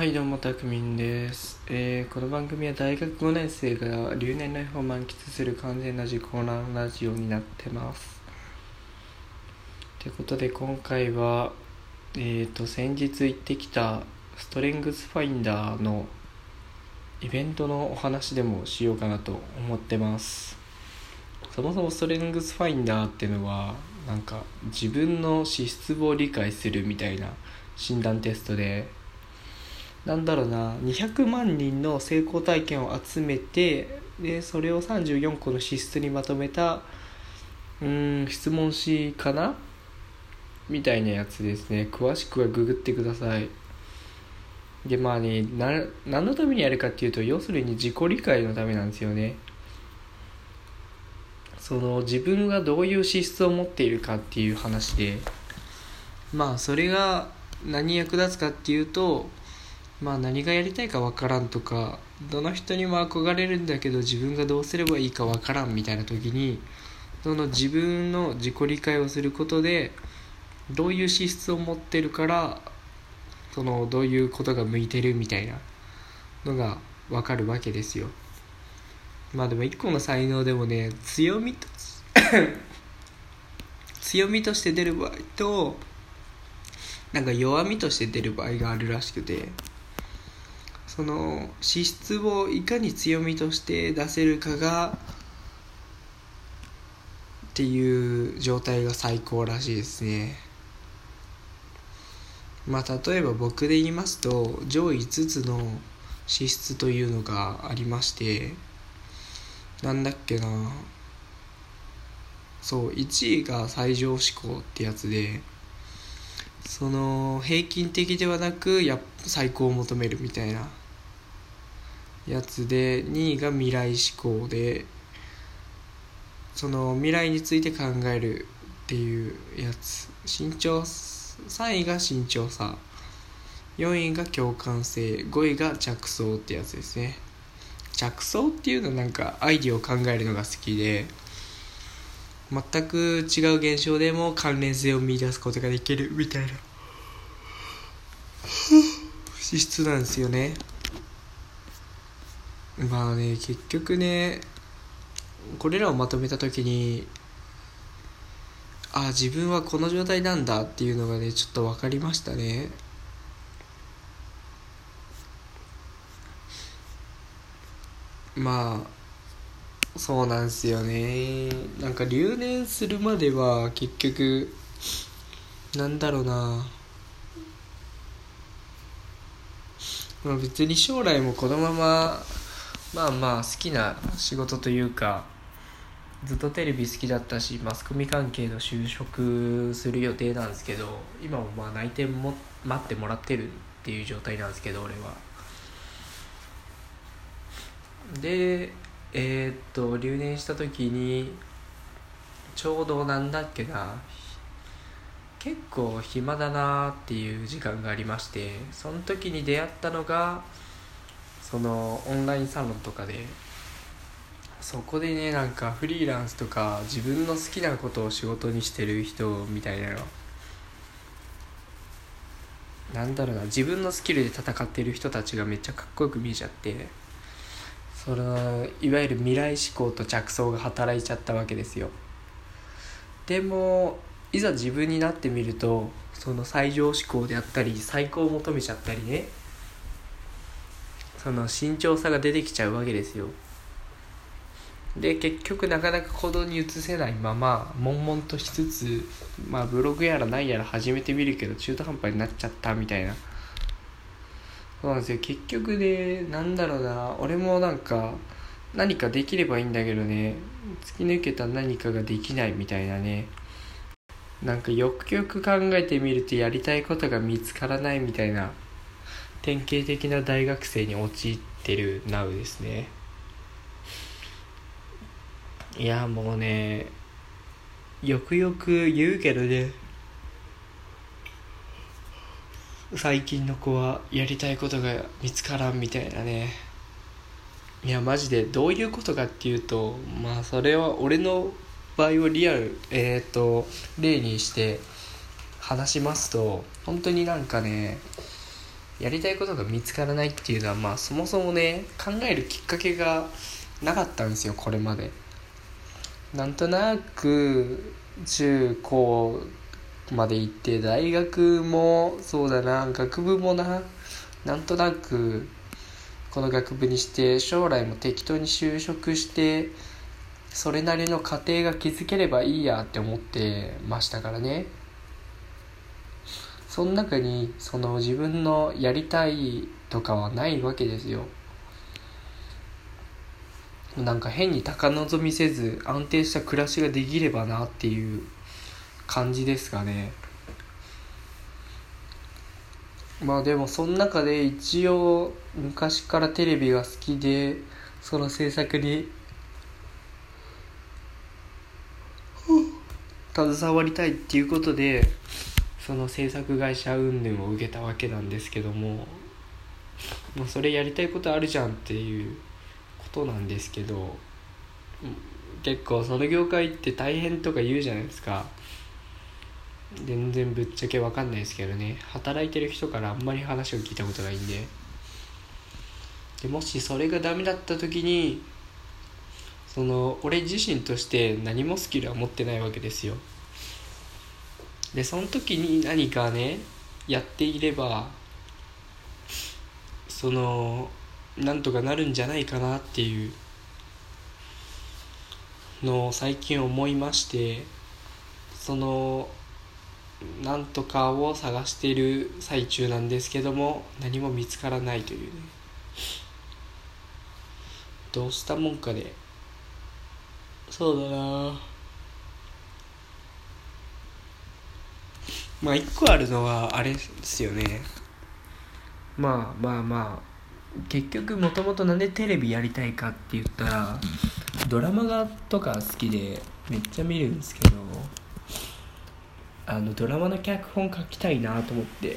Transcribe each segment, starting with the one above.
はいどうもたくみんです、えーこの番組は大学5年生が留年ライフを満喫する完全な自己難ラジオになってます。ということで今回はえっ、と先日行ってきたストレングスファインダーのイベントのお話でもしようかなと思ってます。そもそもストレングスファインダーっていうのはなんか自分の資質を理解するみたいな診断テストでなんだろうな200万人の成功体験を集めてでそれを34個の資質にまとめたうん質問紙かな？みたいなやつですね。詳しくはググってください。でまあねな何のためにやるかっていうと要するに自己理解のためなんですよね。その自分がどういう資質を持っているかっていう話で。まあそれが何役立つかっていうとまあ何がやりたいかわからんとかどの人にも憧れるんだけど自分がどうすればいいかわからんみたいな時にその自分の自己理解をすることでどういう資質を持ってるからそのどういうことが向いてるみたいなのがわかるわけですよ。まあでも一個の才能でもね強みと 強みとして出る場合となんか弱みとして出る場合があるらしくて。その資質をいかに強みとして出せるかがっていう状態が最高らしいですね。まあ例えば僕で言いますと上位5つの資質というのがありましてなんだっけな。そう1位が最上志向ってやつでその平均的ではなくや最高を求めるみたいなやつで2位が未来志向でその未来について考えるっていうやつ。身長3位が慎重さ4位が共感性。5位が着想ってやつですね。着想っていうのはなんかアイディアを考えるのが好きで全く違う現象でも関連性を見出すことができるみたいな。資質なんですよね。まあね結局ねこれらをまとめた時にあ自分はこの状態なんだっていうのがねちょっと分かりましたね。まあそうなんですよね。なんか留年するまでは結局なんだろうな。まあ別に将来もこのまままあまあ好きな仕事というかずっとテレビ好きだったしマスコミ関係の就職する予定なんですけど今もまあ内定も待ってもらってるっていう状態なんですけど俺は。でえーっと留年した時にちょうどなんだっけな結構暇だなっていう時間がありましてその時に出会ったのがそのオンラインサロンとかでそこでねなんかフリーランスとか自分の好きなことを仕事にしてる人みたいなの。なんだろうな自分のスキルで戦ってる人たちがめっちゃかっこよく見えちゃってそのいわゆる未来志向と着想が働いちゃったわけですよ。でもいざ自分になってみるとその最上志向であったり最高を求めちゃったりねその慎重さが出てきちゃうわけですよ。で結局なかなか行動に移せないまま悶々としつつまあブログやら何やら始めてみるけど中途半端になっちゃったみたいな。そうなんですよ。結局ねなんだろうな。俺もなんか何かできればいいんだけどね。突き抜けた何かができないみたいなね。なんかよくよく考えてみるとやりたいことが見つからないみたいな。典型的な大学生に陥ってる Now ですね。いやもうねよくよく言うけどね。最近の子はやりたいことが見つからんみたいなね。いやマジでどういうことかっていうとまあそれは俺の場合をリアルえっ、と例にして話しますと本当になんかねやりたいことが見つからないっていうのはまあそもそもね考えるきっかけがなかったんですよこれまで。なんとなく中高まで行って大学もそうだな学部もな。なんとなくこの学部にして将来も適当に就職してそれなりの家庭が築ければいいやって思ってましたからね。その中にその自分のやりたいとかはないわけですよ。なんか変に高望みせず安定した暮らしができればなっていう感じですかね。まあでもその中で一応昔からテレビが好きでその制作に 携わりたいっていうことでその制作会社云々を受けたわけなんですけどももうそれやりたいことあるじゃんっていうことなんですけど結構その業界って大変とか言うじゃないですか。全然ぶっちゃけ分かんないですけどね。働いてる人からあんまり話を聞いたことないんで。でもしそれがダメだった時にその俺自身として何もスキルは持ってないわけですよ。でその時に何かねやっていればそのなんとかなるんじゃないかなっていうのを最近思いましてそのなんとかを探している最中なんですけども何も見つからないというね。どうしたもんかでそうだな。まあ一個あるのはあれですよね。まあまあまあ結局もともとなんでテレビやりたいかって言ったらドラマがとか好きでめっちゃ見るんですけどあのドラマの脚本書きたいなと思って。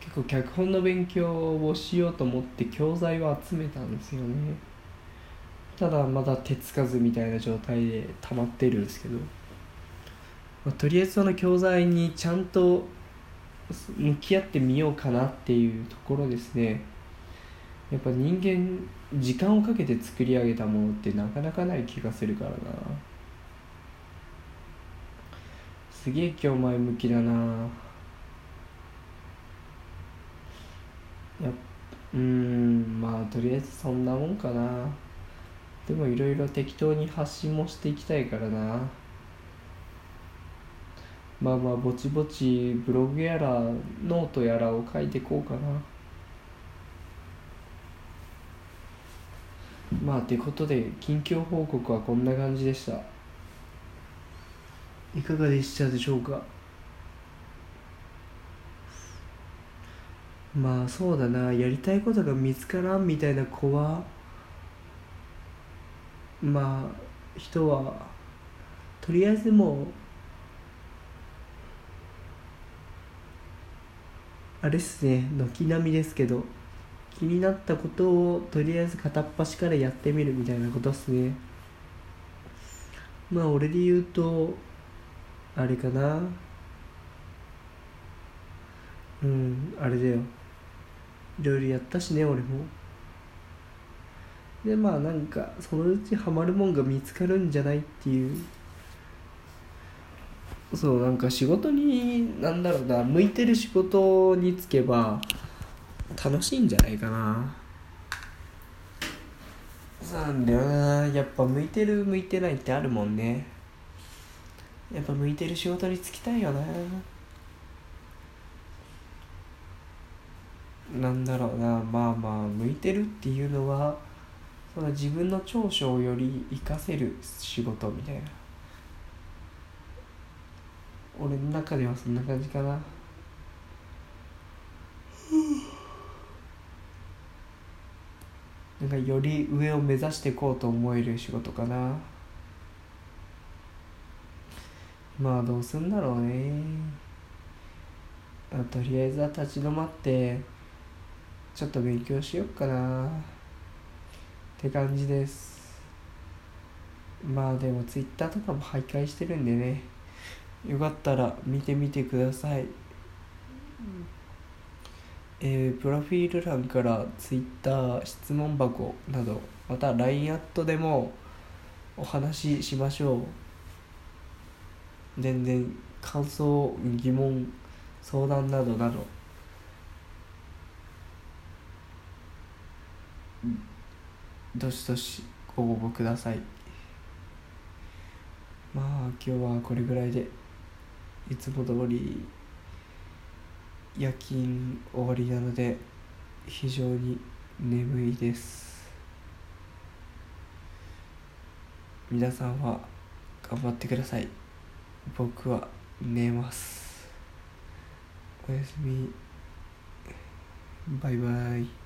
結構脚本の勉強をしようと思って教材を集めたんですよね。ただまだ手つかずみたいな状態で溜まってるんですけど、まあ、とりあえずその教材にちゃんと向き合ってみようかなっていうところですね。やっぱ人間時間をかけて作り上げたものってなかなかない気がするからな。すげえ今日前向きだな。やうんまあとりあえずそんなもんかな。でもいろいろ適当に発信もしていきたいからな。まあまあぼちぼちブログやらノートやらを書いていこうかな。まあてことで近況報告はこんな感じでした。いかがでしたでしょうか？まあそうだな。やりたいことが見つからんみたいな子はまあ人はとりあえずもうあれっすね軒並みですけど気になったことをとりあえず片っ端からやってみるみたいなことっすね。まあ俺で言うとあれかな。うんあれだよ。いろいろやったしね俺も。でまあなんかそのうちハマるもんが見つかるんじゃないっていう。そうなんか仕事になんだろうな向いてる仕事に就けば楽しいんじゃないかな。そうなんだよな。やっぱ向いてる向いてないってあるもんね。やっぱ向いてる仕事に就きたいよな。なんだろうな。まあまあ向いてるっていうのはその自分の長所をより活かせる仕事みたいな。俺の中ではそんな感じかな。なんかより上を目指していこうと思える仕事かな。まあどうすんだろうね。あとりあえずは立ち止まってちょっと勉強しよっかな。って感じです。まあでもツイッターとかも徘徊してるんでね。よかったら見てみてください、えープロフィール欄から Twitter 質問箱などまた LINE アットでもお話ししましょう。全然感想疑問相談などなど。うんどしどしご応募ください。まあ今日はこれぐらいでいつも通り夜勤終わりなので非常に眠いです。皆さんは頑張ってください。僕は寝ます。おやすみ。バイバイ。